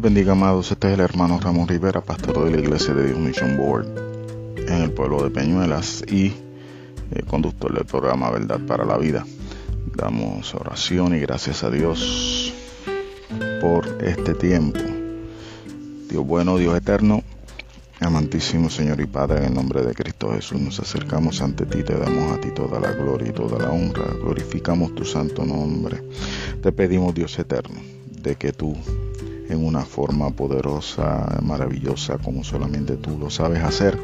Bendiga, amados. Este es el hermano Ramón Rivera, pastor de la Iglesia de Dios Mission Board en el pueblo de Peñuelas y eh, conductor del programa Verdad para la Vida. Damos oración y gracias a Dios por este tiempo. Dios bueno, Dios eterno, amantísimo Señor y Padre, en el nombre de Cristo Jesús nos acercamos ante ti, te damos a ti toda la gloria y toda la honra, glorificamos tu santo nombre. Te pedimos, Dios eterno, de que tú en una forma poderosa, maravillosa, como solamente tú lo sabes hacer,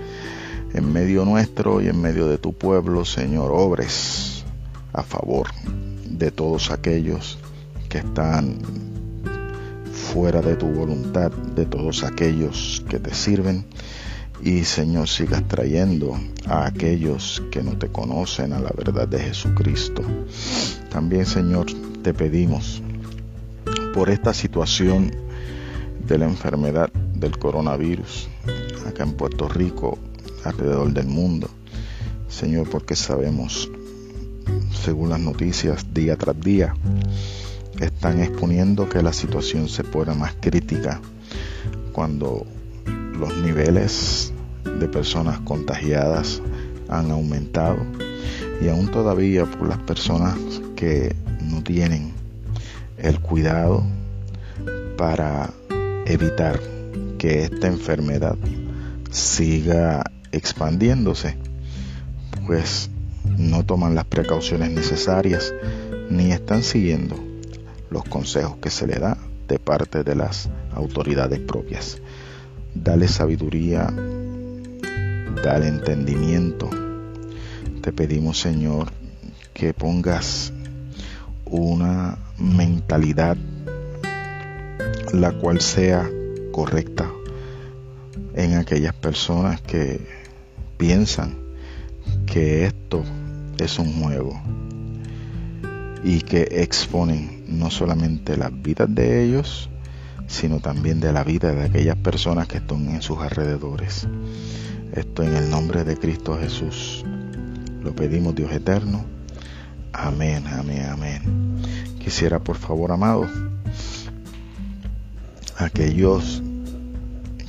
en medio nuestro y en medio de tu pueblo, Señor, obres a favor de todos aquellos que están fuera de tu voluntad, de todos aquellos que te sirven. Y Señor, sigas trayendo a aquellos que no te conocen a la verdad de Jesucristo. También, Señor, te pedimos por esta situación de la enfermedad del coronavirus acá en Puerto Rico, alrededor del mundo. Señor, porque sabemos, según las noticias día tras día, están exponiendo que la situación se pone más crítica cuando los niveles de personas contagiadas han aumentado y aún todavía por las personas que no tienen el cuidado para evitar que esta enfermedad siga expandiéndose, pues no toman las precauciones necesarias ni están siguiendo los consejos que se le da de parte de las autoridades propias. Dale sabiduría, dale entendimiento. Te pedimos, Señor, que pongas una mentalidad la cual sea correcta en aquellas personas que piensan que esto es un juego y que exponen no solamente las vidas de ellos, sino también de la vida de aquellas personas que están en sus alrededores. Esto en el nombre de Cristo Jesús. Lo pedimos Dios eterno. Amén, amén, amén. Quisiera por favor, amados, aquellos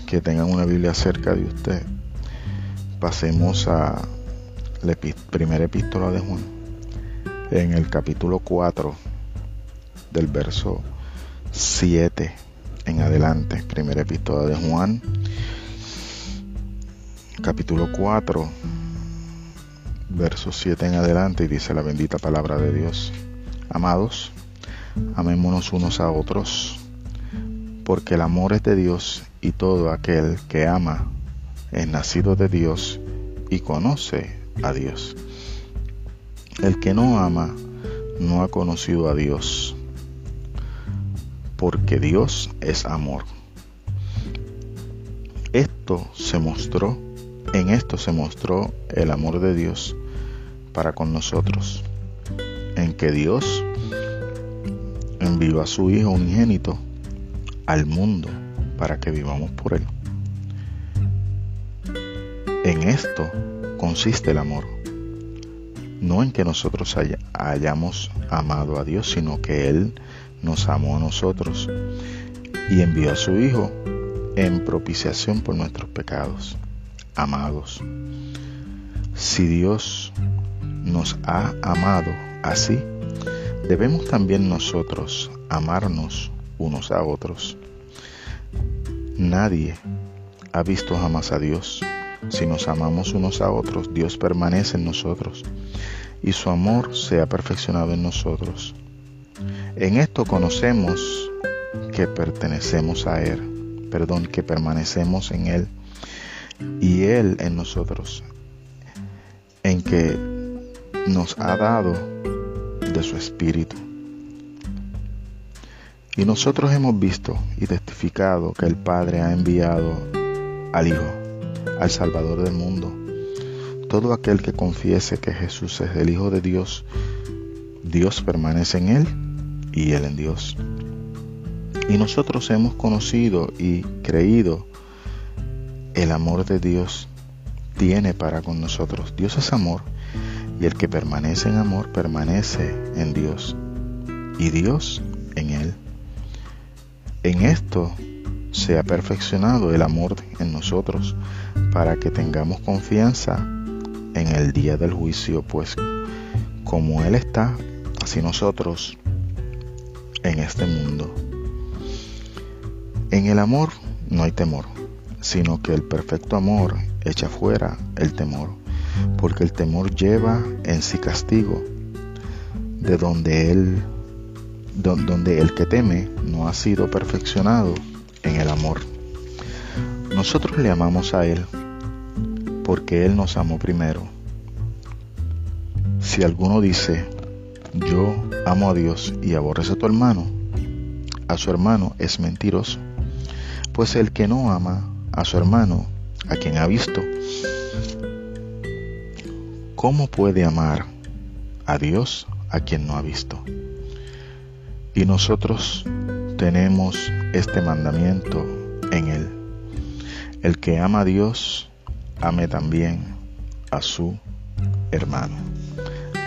que tengan una Biblia cerca de usted, pasemos a la primera epístola de Juan, en el capítulo 4 del verso 7 en adelante. Primera epístola de Juan, capítulo 4, verso 7 en adelante, y dice la bendita palabra de Dios. Amados, amémonos unos a otros porque el amor es de Dios y todo aquel que ama es nacido de Dios y conoce a Dios. El que no ama no ha conocido a Dios, porque Dios es amor. Esto se mostró, en esto se mostró el amor de Dios para con nosotros, en que Dios envió a su Hijo unigénito al mundo para que vivamos por Él. En esto consiste el amor, no en que nosotros hayamos amado a Dios, sino que Él nos amó a nosotros y envió a su Hijo en propiciación por nuestros pecados. Amados, si Dios nos ha amado así, debemos también nosotros amarnos unos a otros. Nadie ha visto jamás a Dios. Si nos amamos unos a otros, Dios permanece en nosotros y su amor se ha perfeccionado en nosotros. En esto conocemos que pertenecemos a Él, perdón, que permanecemos en Él y Él en nosotros, en que nos ha dado de su Espíritu. Y nosotros hemos visto y testificado que el Padre ha enviado al Hijo, al Salvador del mundo. Todo aquel que confiese que Jesús es el Hijo de Dios, Dios permanece en Él y Él en Dios. Y nosotros hemos conocido y creído el amor de Dios tiene para con nosotros. Dios es amor y el que permanece en amor permanece en Dios y Dios en Él. En esto sea perfeccionado el amor en nosotros, para que tengamos confianza en el día del juicio, pues como Él está, así nosotros en este mundo. En el amor no hay temor, sino que el perfecto amor echa fuera el temor, porque el temor lleva en sí castigo, de donde él donde el que teme no ha sido perfeccionado en el amor. Nosotros le amamos a Él porque Él nos amó primero. Si alguno dice, yo amo a Dios y aborrece a tu hermano, a su hermano es mentiroso. Pues el que no ama a su hermano, a quien ha visto, ¿cómo puede amar a Dios a quien no ha visto? Y nosotros tenemos este mandamiento en Él. El que ama a Dios, ame también a su hermano.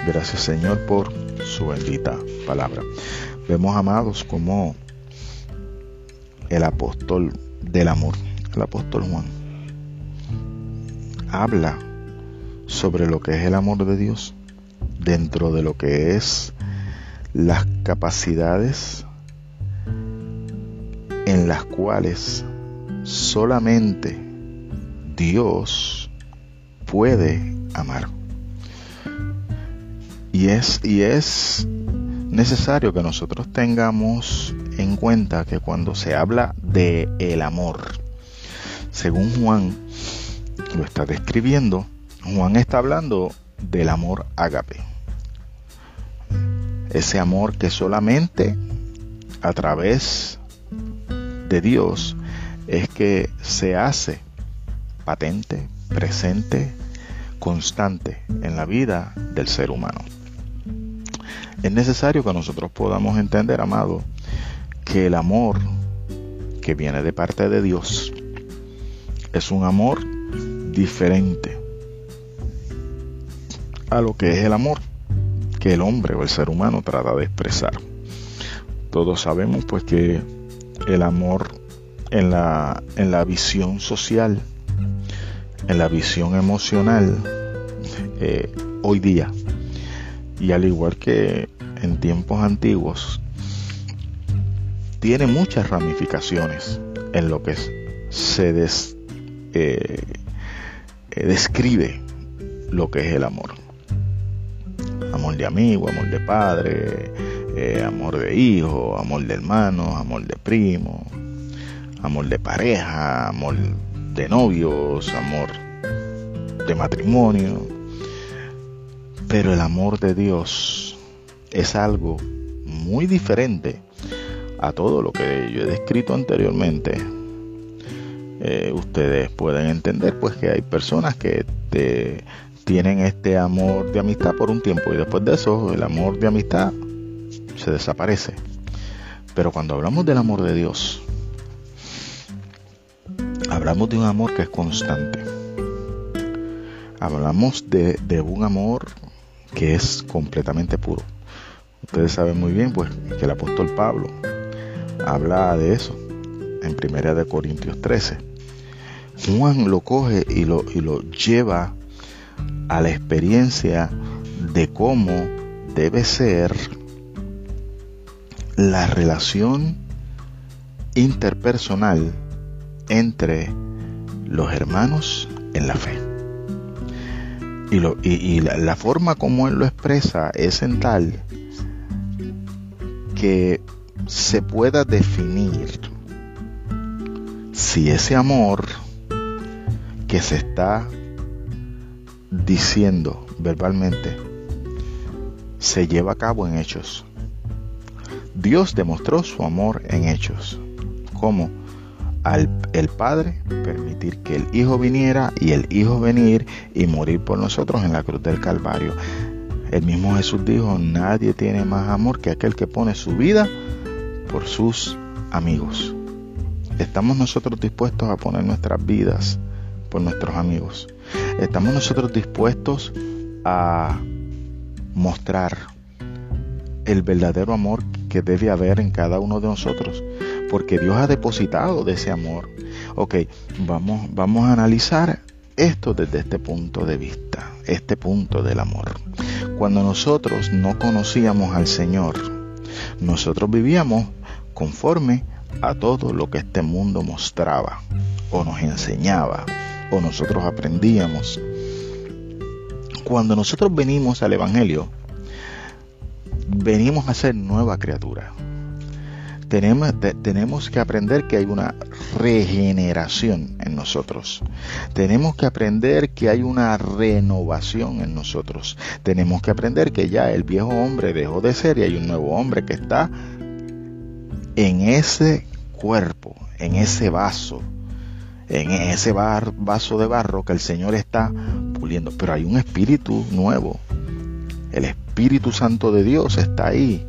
Gracias Señor por su bendita palabra. Vemos, amados, como el apóstol del amor, el apóstol Juan, habla sobre lo que es el amor de Dios dentro de lo que es las capacidades en las cuales solamente Dios puede amar. Y es, y es necesario que nosotros tengamos en cuenta que cuando se habla de el amor, según Juan lo está describiendo, Juan está hablando del amor ágape ese amor que solamente a través de Dios es que se hace patente, presente, constante en la vida del ser humano. Es necesario que nosotros podamos entender, amado, que el amor que viene de parte de Dios es un amor diferente a lo que es el amor que el hombre o el ser humano trata de expresar. Todos sabemos pues que el amor en la, en la visión social, en la visión emocional, eh, hoy día, y al igual que en tiempos antiguos, tiene muchas ramificaciones en lo que se eh, eh, describe lo que es el amor amor de amigo, amor de padre, eh, amor de hijo, amor de hermano, amor de primo, amor de pareja, amor de novios, amor de matrimonio. Pero el amor de Dios es algo muy diferente a todo lo que yo he descrito anteriormente. Eh, ustedes pueden entender pues que hay personas que te tienen este amor de amistad por un tiempo y después de eso el amor de amistad se desaparece. Pero cuando hablamos del amor de Dios, hablamos de un amor que es constante. Hablamos de, un amor que es completamente puro. Ustedes saben muy bien pues que el apóstol Pablo habla de eso en Primera de Corintios 13. Juan lo coge y lo, y lo lleva a la experiencia de cómo debe ser la relación interpersonal entre los hermanos en la fe. Y, lo, y, la, la, forma como él lo expresa es en tal que se pueda definir si ese amor que se está diciendo verbalmente se lleva a cabo en hechos. Dios demostró su amor en hechos, como al el Padre permitir que el Hijo viniera y el Hijo venir y morir por nosotros en la cruz del Calvario. El mismo Jesús dijo, nadie tiene más amor que aquel que pone su vida por sus amigos. ¿Estamos nosotros dispuestos a poner nuestras vidas por nuestros amigos? ¿Estamos nosotros dispuestos a mostrar el verdadero amor que debe haber en cada uno de nosotros? porque Dios ha depositado de ese amor. Ok, vamos, vamos a analizar esto desde este punto de vista, este punto del amor. Cuando nosotros no conocíamos al Señor, nosotros vivíamos conforme a todo lo que este mundo mostraba o nos enseñaba o nosotros aprendíamos. Cuando nosotros venimos al Evangelio, venimos a ser nueva criatura. Tenemos, tenemos que aprender que hay una regeneración en nosotros. Tenemos que aprender que hay una renovación en nosotros. Tenemos que aprender que ya el viejo hombre dejó de ser y hay un nuevo hombre que está en ese cuerpo, en ese vaso, en ese vaso de barro que el Señor está puliendo. Pero hay un espíritu nuevo. El Espíritu Santo de Dios está ahí.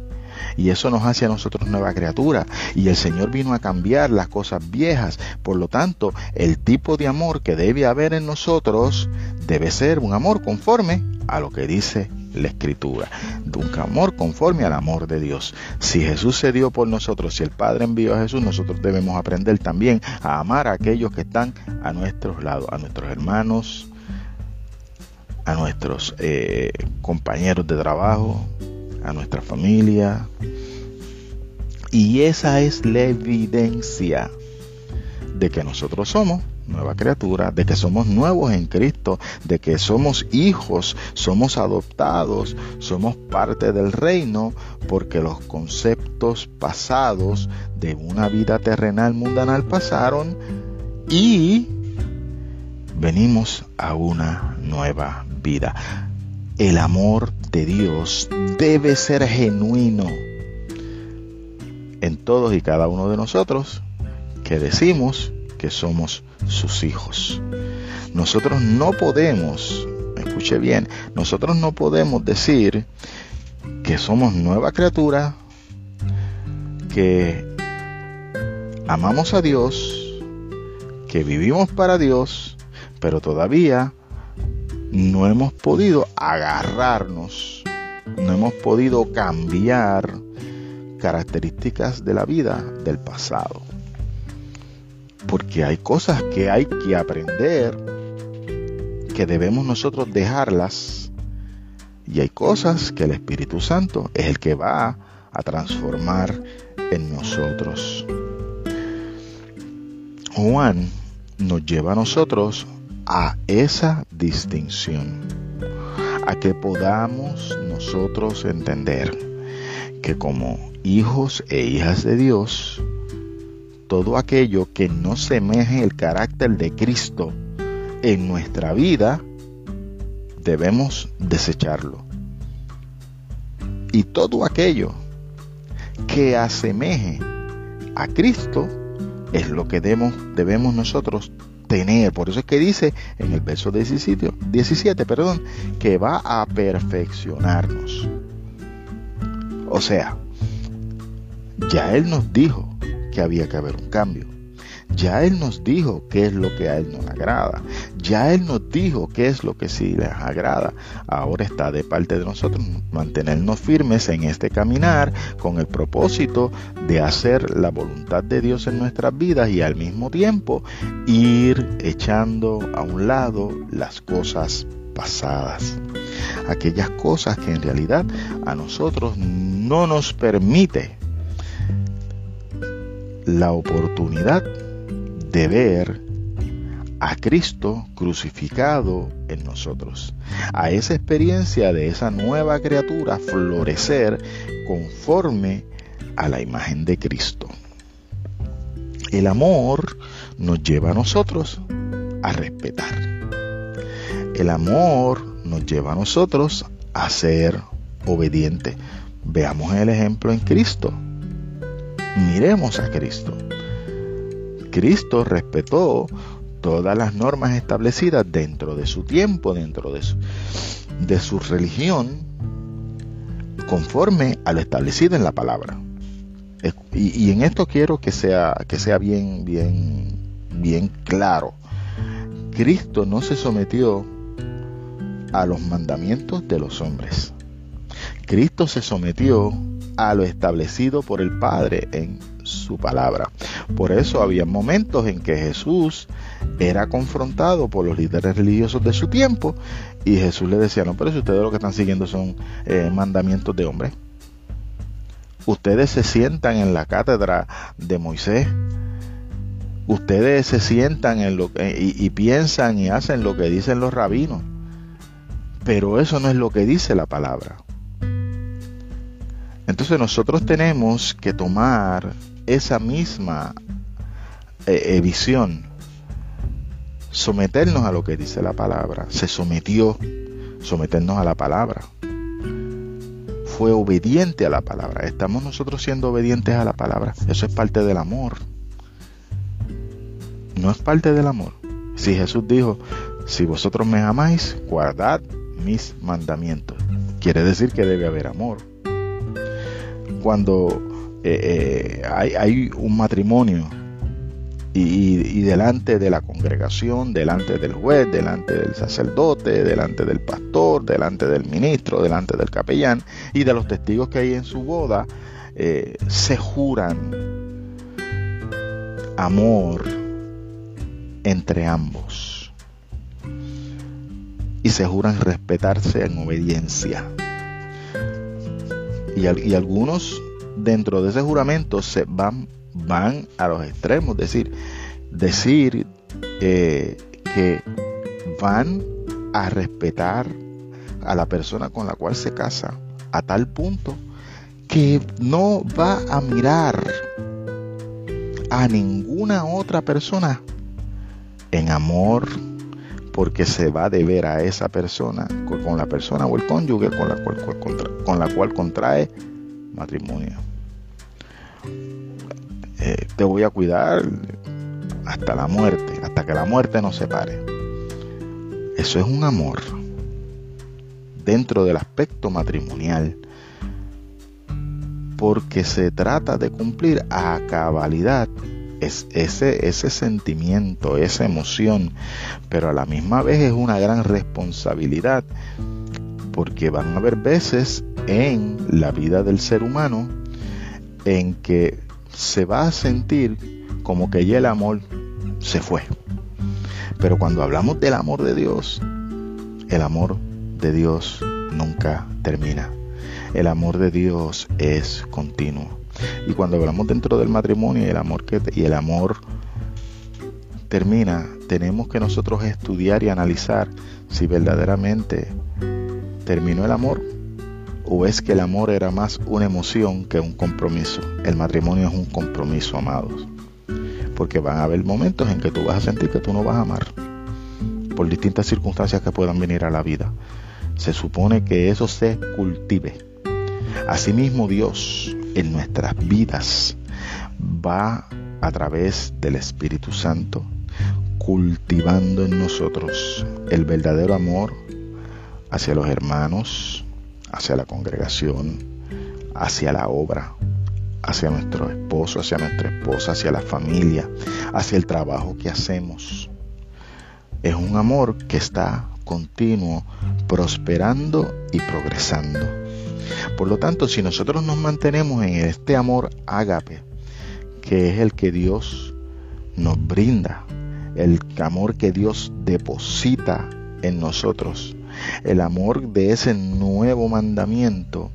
Y eso nos hace a nosotros nueva criatura. Y el Señor vino a cambiar las cosas viejas. Por lo tanto, el tipo de amor que debe haber en nosotros debe ser un amor conforme a lo que dice la escritura, de un amor conforme al amor de Dios. Si Jesús se dio por nosotros, si el Padre envió a Jesús, nosotros debemos aprender también a amar a aquellos que están a nuestros lados, a nuestros hermanos, a nuestros eh, compañeros de trabajo, a nuestra familia. Y esa es la evidencia de que nosotros somos nueva criatura, de que somos nuevos en Cristo, de que somos hijos, somos adoptados, somos parte del reino, porque los conceptos pasados de una vida terrenal mundanal pasaron y venimos a una nueva vida. El amor de Dios debe ser genuino en todos y cada uno de nosotros que decimos somos sus hijos. Nosotros no podemos, escuche bien, nosotros no podemos decir que somos nueva criatura, que amamos a Dios, que vivimos para Dios, pero todavía no hemos podido agarrarnos, no hemos podido cambiar características de la vida del pasado. Porque hay cosas que hay que aprender, que debemos nosotros dejarlas, y hay cosas que el Espíritu Santo es el que va a transformar en nosotros. Juan nos lleva a nosotros a esa distinción, a que podamos nosotros entender que como hijos e hijas de Dios, todo aquello que no semeje el carácter de Cristo en nuestra vida, debemos desecharlo. Y todo aquello que asemeje a Cristo es lo que debemos, debemos nosotros tener. Por eso es que dice en el verso 17, 17 perdón, que va a perfeccionarnos. O sea, ya Él nos dijo que había que haber un cambio. Ya Él nos dijo qué es lo que a Él nos agrada. Ya Él nos dijo qué es lo que sí les agrada. Ahora está de parte de nosotros mantenernos firmes en este caminar con el propósito de hacer la voluntad de Dios en nuestras vidas y al mismo tiempo ir echando a un lado las cosas pasadas. Aquellas cosas que en realidad a nosotros no nos permite la oportunidad de ver a Cristo crucificado en nosotros, a esa experiencia de esa nueva criatura florecer conforme a la imagen de Cristo. El amor nos lleva a nosotros a respetar. El amor nos lleva a nosotros a ser obedientes. Veamos el ejemplo en Cristo. Miremos a Cristo. Cristo respetó todas las normas establecidas dentro de su tiempo, dentro de su, de su religión, conforme a lo establecido en la palabra. Y, en esto quiero que sea, que sea bien, bien, bien claro. Cristo no se sometió a los mandamientos de los hombres. Cristo se sometió a lo establecido por el Padre en su palabra. Por eso había momentos en que Jesús era confrontado por los líderes religiosos de su tiempo y Jesús le decía, no, pero si ustedes lo que están siguiendo son eh, mandamientos de hombre. Ustedes se sientan en la cátedra de Moisés. Ustedes se sientan en lo y, y piensan y hacen lo que dicen los rabinos. Pero eso no es lo que dice la palabra. Entonces nosotros tenemos que tomar esa misma eh, eh, visión, someternos a lo que dice la palabra. Se sometió, someternos a la palabra. Fue obediente a la palabra. Estamos nosotros siendo obedientes a la palabra. Eso es parte del amor. No es parte del amor. Si Jesús dijo, si vosotros me amáis, guardad mis mandamientos. Quiere decir que debe haber amor. Cuando eh, eh, hay, un matrimonio y, delante de la congregación, delante del juez, delante del sacerdote, delante del pastor, delante del ministro, delante del capellán y de los testigos que hay en su boda, eh, se juran amor entre ambos y se juran respetarse en obediencia. Y, algunos dentro de ese juramento se van, van a los extremos, decir, decir eh, que van a respetar a la persona con la cual se casa a tal punto que no va a mirar a ninguna otra persona en amor porque se va a deber a esa persona con la persona o el cónyuge con la cual, con la cual contrae matrimonio. Eh, te voy a cuidar hasta la muerte, hasta que la muerte nos separe. Eso es un amor dentro del aspecto matrimonial, porque se trata de cumplir a cabalidad es ese, ese sentimiento, esa emoción, pero a la misma vez es una gran responsabilidad, porque van a haber veces en la vida del ser humano en que se va a sentir como que ya el amor se fue. Pero cuando hablamos del amor de Dios, el amor de Dios nunca termina. El amor de Dios es continuo. Y cuando hablamos dentro del matrimonio y el amor que y el amor termina, tenemos que nosotros estudiar y analizar si verdaderamente terminó el amor ¿O es que el amor era más una emoción que un compromiso? El matrimonio es un compromiso, amados. Porque van a haber momentos en que tú vas a sentir que tú no vas a amar. Por distintas circunstancias que puedan venir a la vida. Se supone que eso se cultive. Asimismo Dios en nuestras vidas va a través del Espíritu Santo cultivando en nosotros el verdadero amor hacia los hermanos, hacia la congregación, hacia la obra, hacia nuestro esposo, hacia nuestra esposa, hacia la familia, hacia el trabajo que hacemos. Es un amor que está continuo, prosperando y progresando. Por lo tanto, si nosotros nos mantenemos en este amor ágape, que es el que Dios nos brinda, el amor que Dios deposita en nosotros, el amor de ese nuevo mandamiento,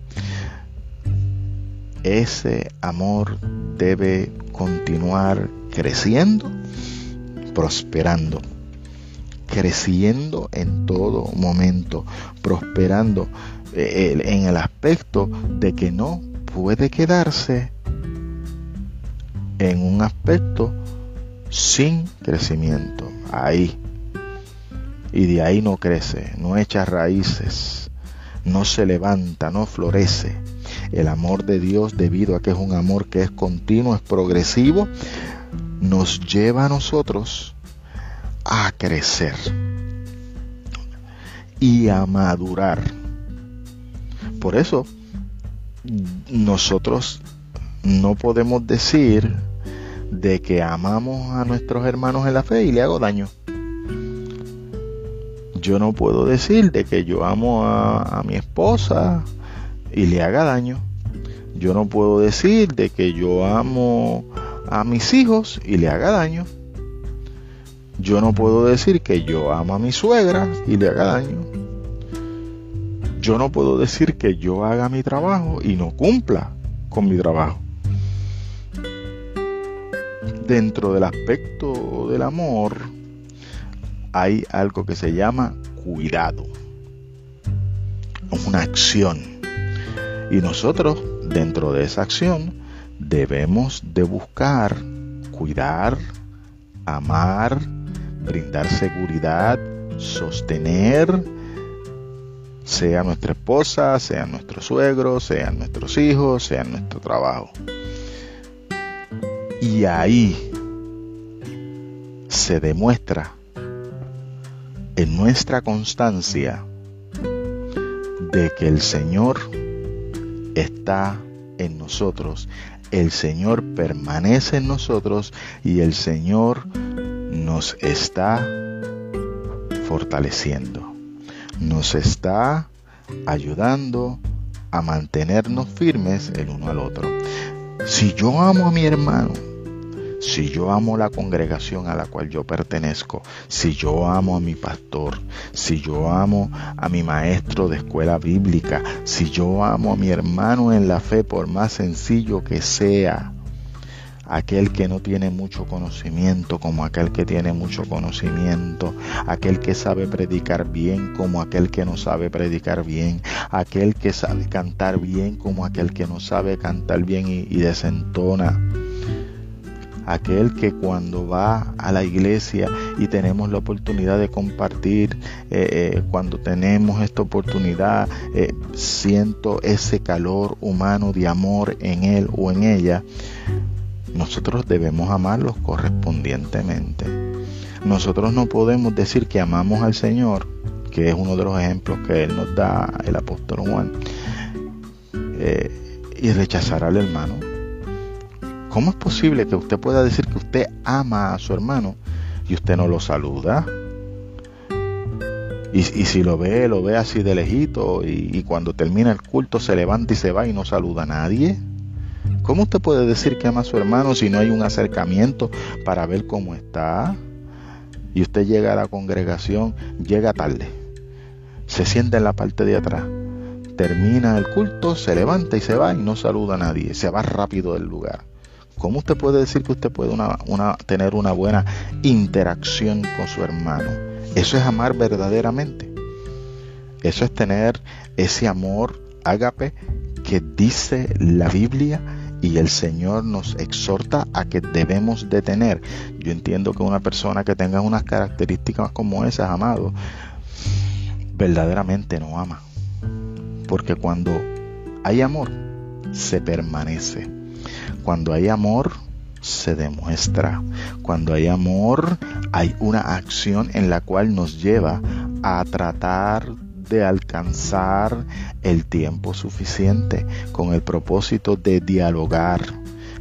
ese amor debe continuar creciendo, prosperando, creciendo en todo momento, prosperando eh, en el aspecto de que no puede quedarse en un aspecto sin crecimiento. Ahí y de ahí no crece, no echa raíces, no se levanta, no florece. El amor de Dios, debido a que es un amor que es continuo, es progresivo, nos lleva a nosotros a crecer y a madurar. Por eso nosotros no podemos decir de que amamos a nuestros hermanos en la fe y le hago daño yo no puedo decir de que yo amo a, mi esposa y le haga daño. Yo no puedo decir de que yo amo a mis hijos y le haga daño. Yo no puedo decir que yo amo a mi suegra y le haga daño. Yo no puedo decir que yo haga mi trabajo y no cumpla con mi trabajo. Dentro del aspecto del amor hay algo que se llama cuidado. Una acción. Y nosotros, dentro de esa acción, debemos de buscar, cuidar, amar, brindar seguridad, sostener, sea nuestra esposa, sea nuestro suegro, sean nuestros hijos, sea nuestro trabajo. Y ahí se demuestra en nuestra constancia de que el Señor está en nosotros, el Señor permanece en nosotros y el Señor nos está fortaleciendo, nos está ayudando a mantenernos firmes el uno al otro. Si yo amo a mi hermano, si yo amo la congregación a la cual yo pertenezco, si yo amo a mi pastor, si yo amo a mi maestro de escuela bíblica, si yo amo a mi hermano en la fe, por más sencillo que sea, aquel que no tiene mucho conocimiento como aquel que tiene mucho conocimiento, aquel que sabe predicar bien como aquel que no sabe predicar bien, aquel que sabe cantar bien como aquel que no sabe cantar bien y, desentona. Aquel que cuando va a la iglesia y tenemos la oportunidad de compartir, eh, eh, cuando tenemos esta oportunidad, eh, siento ese calor humano de amor en él o en ella, nosotros debemos amarlos correspondientemente. Nosotros no podemos decir que amamos al Señor, que es uno de los ejemplos que Él nos da el apóstol Juan, y rechazar al hermano ¿Cómo es posible que usted pueda decir que usted ama a su hermano y usted no lo saluda? Y, si lo ve, lo ve así de lejito y, y, cuando termina el culto se levanta y se va y no saluda a nadie. ¿Cómo usted puede decir que ama a su hermano si no hay un acercamiento para ver cómo está? Y usted llega a la congregación, llega tarde, se sienta en la parte de atrás, termina el culto, se levanta y se va y no saluda a nadie, se va rápido del lugar. ¿Cómo usted puede decir que usted puede tener una buena interacción con su hermano? Eso es amar verdaderamente. Eso es tener ese amor ágape que dice la Biblia y el Señor nos exhorta a que debemos de tener. Yo entiendo que una persona que tenga unas características como esas, amado, verdaderamente no ama. Porque cuando hay amor, se permanece. Cuando hay amor, se demuestra. Cuando hay amor, hay una acción en la cual nos lleva a tratar de alcanzar el tiempo suficiente con el propósito de dialogar,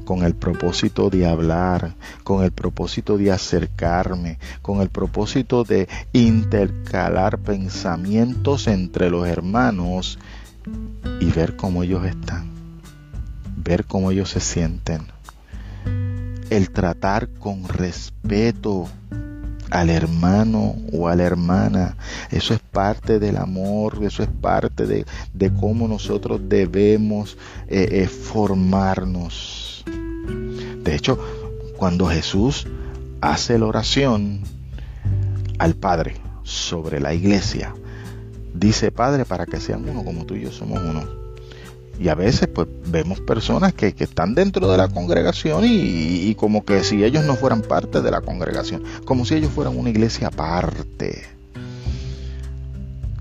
con el propósito de hablar, con el propósito de acercarme, con el propósito de intercalar pensamientos entre los hermanos y ver cómo ellos están ver cómo ellos se sienten, el tratar con respeto al hermano o a la hermana. Eso es parte del amor, eso es parte de, cómo nosotros debemos eh, eh, formarnos. De hecho, cuando Jesús hace la oración al Padre sobre la iglesia, dice Padre para que sean uno como tú y yo somos uno. Y a veces pues vemos personas que, están dentro de la congregación y, como que si ellos no fueran parte de la congregación, como si ellos fueran una iglesia aparte.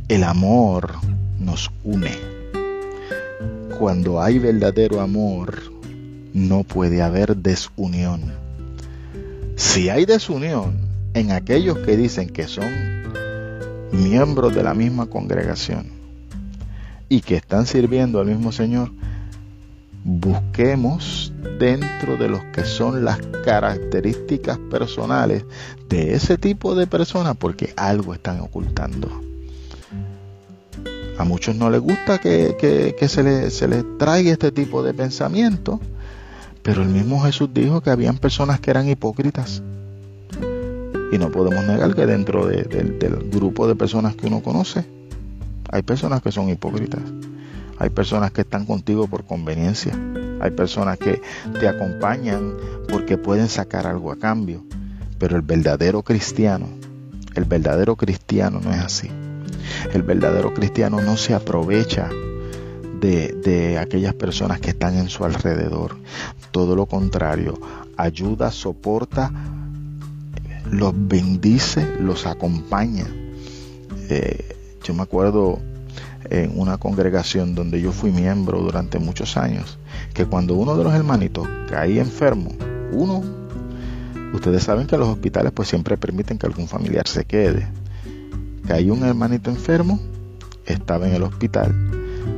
El amor nos une. Cuando hay verdadero amor, no puede haber desunión. Si hay desunión en aquellos que dicen que son miembros de la misma congregación, y que están sirviendo al mismo Señor, busquemos dentro de los que son las características personales de ese tipo de personas porque algo están ocultando. A muchos no les gusta que, se, les, se les traiga este tipo de pensamiento, pero el mismo Jesús dijo que habían personas que eran hipócritas. Y no podemos negar que dentro del grupo de personas que uno conoce, hay personas que son hipócritas. Hay personas que están contigo por conveniencia. Hay personas que te acompañan porque pueden sacar algo a cambio. Pero el verdadero cristiano, el verdadero cristiano no es así. El verdadero cristiano no se aprovecha de, de, aquellas personas que están en su alrededor. Todo lo contrario, ayuda, soporta, los bendice, los acompaña. Eh, yo me acuerdo en una congregación donde yo fui miembro durante muchos años, que cuando uno de los hermanitos caía enfermo, uno, ustedes saben que los hospitales pues siempre permiten que algún familiar se quede. Caía un hermanito enfermo, estaba en el hospital,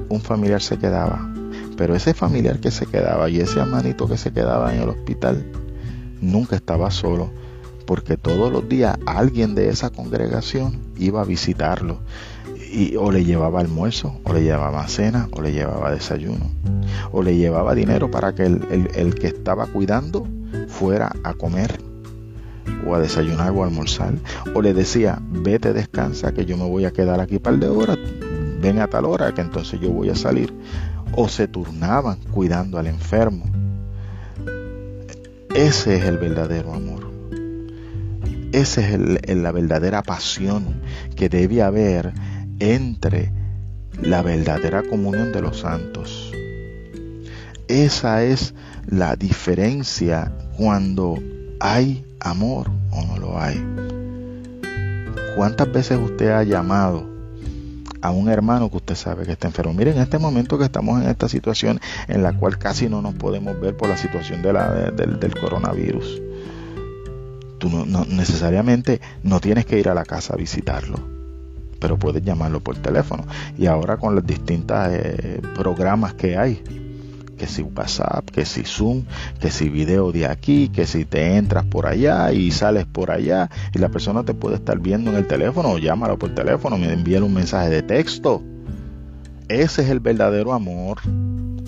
un familiar se quedaba, pero ese familiar que se quedaba y ese hermanito que se quedaba en el hospital nunca estaba solo, porque todos los días alguien de esa congregación iba a visitarlo y o le llevaba almuerzo, o le llevaba cena, o le llevaba desayuno, o le llevaba dinero para que el, que estaba cuidando fuera a comer, o a desayunar o a almorzar, o le decía, vete, descansa, que yo me voy a quedar aquí un par de horas, ven a tal hora, que entonces yo voy a salir, o se turnaban cuidando al enfermo. Ese es el verdadero amor. Esa es la verdadera pasión que debe haber entre la verdadera comunión de los santos. Esa es la diferencia cuando hay amor o no lo hay. ¿Cuántas veces usted ha llamado a un hermano que usted sabe que está enfermo? Miren, en este momento que estamos en esta situación en la cual casi no nos podemos ver por la situación del coronavirus. Tú no, necesariamente no tienes que ir a la casa a visitarlo pero puedes llamarlo por teléfono. Y ahora con los distintos eh, programas que hay, que si WhatsApp, que si Zoom, que si video de aquí, que si te entras por allá y sales por allá y la persona te puede estar viendo en el teléfono llámalo por teléfono, me envían un mensaje de texto. Ese es el verdadero amor.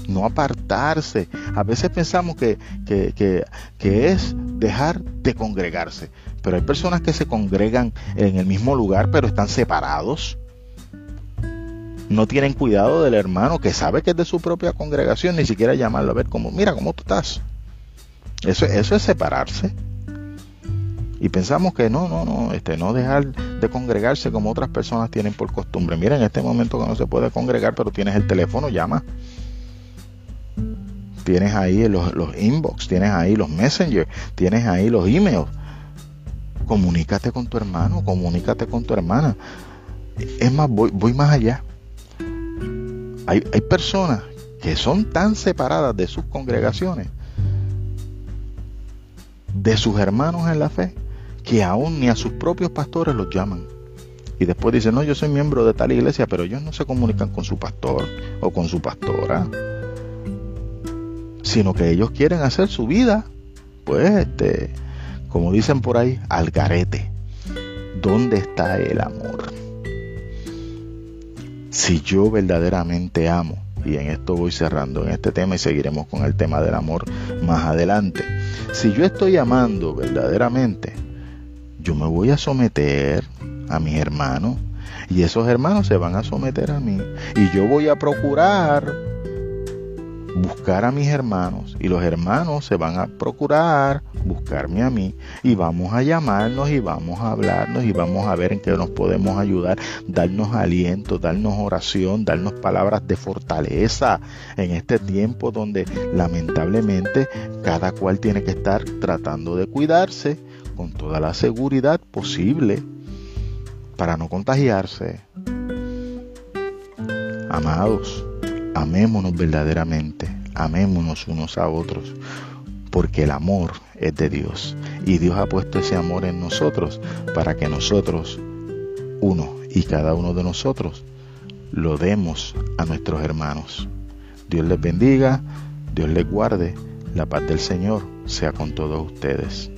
No apartarse. A veces pensamos que, que, que, es dejar de congregarse. Pero hay personas que se congregan en el mismo lugar, pero están separados. No tienen cuidado del hermano que sabe que es de su propia congregación, ni siquiera llamarlo a ver cómo, mira cómo tú estás. Eso, eso es separarse. Y pensamos que no, no, no, este, no dejar de congregarse como otras personas tienen por costumbre. Mira, en este momento que no se puede congregar, pero tienes el teléfono, llama. Tienes ahí los, los inbox, tienes ahí los messengers, tienes ahí los emails comunícate con tu hermano, comunícate con tu hermana. Es más, voy, voy más allá. Hay, hay personas que son tan separadas de sus congregaciones, de sus hermanos en la fe, que aún ni a sus propios pastores los llaman. Y después dicen, no, yo soy miembro de tal iglesia, pero ellos no se comunican con su pastor o con su pastora, sino que ellos quieren hacer su vida, pues, este, como dicen por ahí, al garete. ¿Dónde está el amor? Si yo verdaderamente amo, y en esto voy cerrando en este tema y seguiremos con el tema del amor más adelante. Si yo estoy amando verdaderamente, yo me voy a someter a mis hermanos y esos hermanos se van a someter a mí y yo voy a procurar buscar a mis hermanos y los hermanos se van a procurar buscarme a mí y vamos a llamarnos y vamos a hablarnos y vamos a ver en qué nos podemos ayudar, darnos aliento, darnos oración, darnos palabras de fortaleza en este tiempo donde lamentablemente cada cual tiene que estar tratando de cuidarse con toda la seguridad posible para no contagiarse. Amados, amémonos verdaderamente, amémonos unos a otros, porque el amor es de Dios y Dios ha puesto ese amor en nosotros para que nosotros, uno y cada uno de nosotros, lo demos a nuestros hermanos. Dios les bendiga, Dios les guarde, la paz del Señor sea con todos ustedes.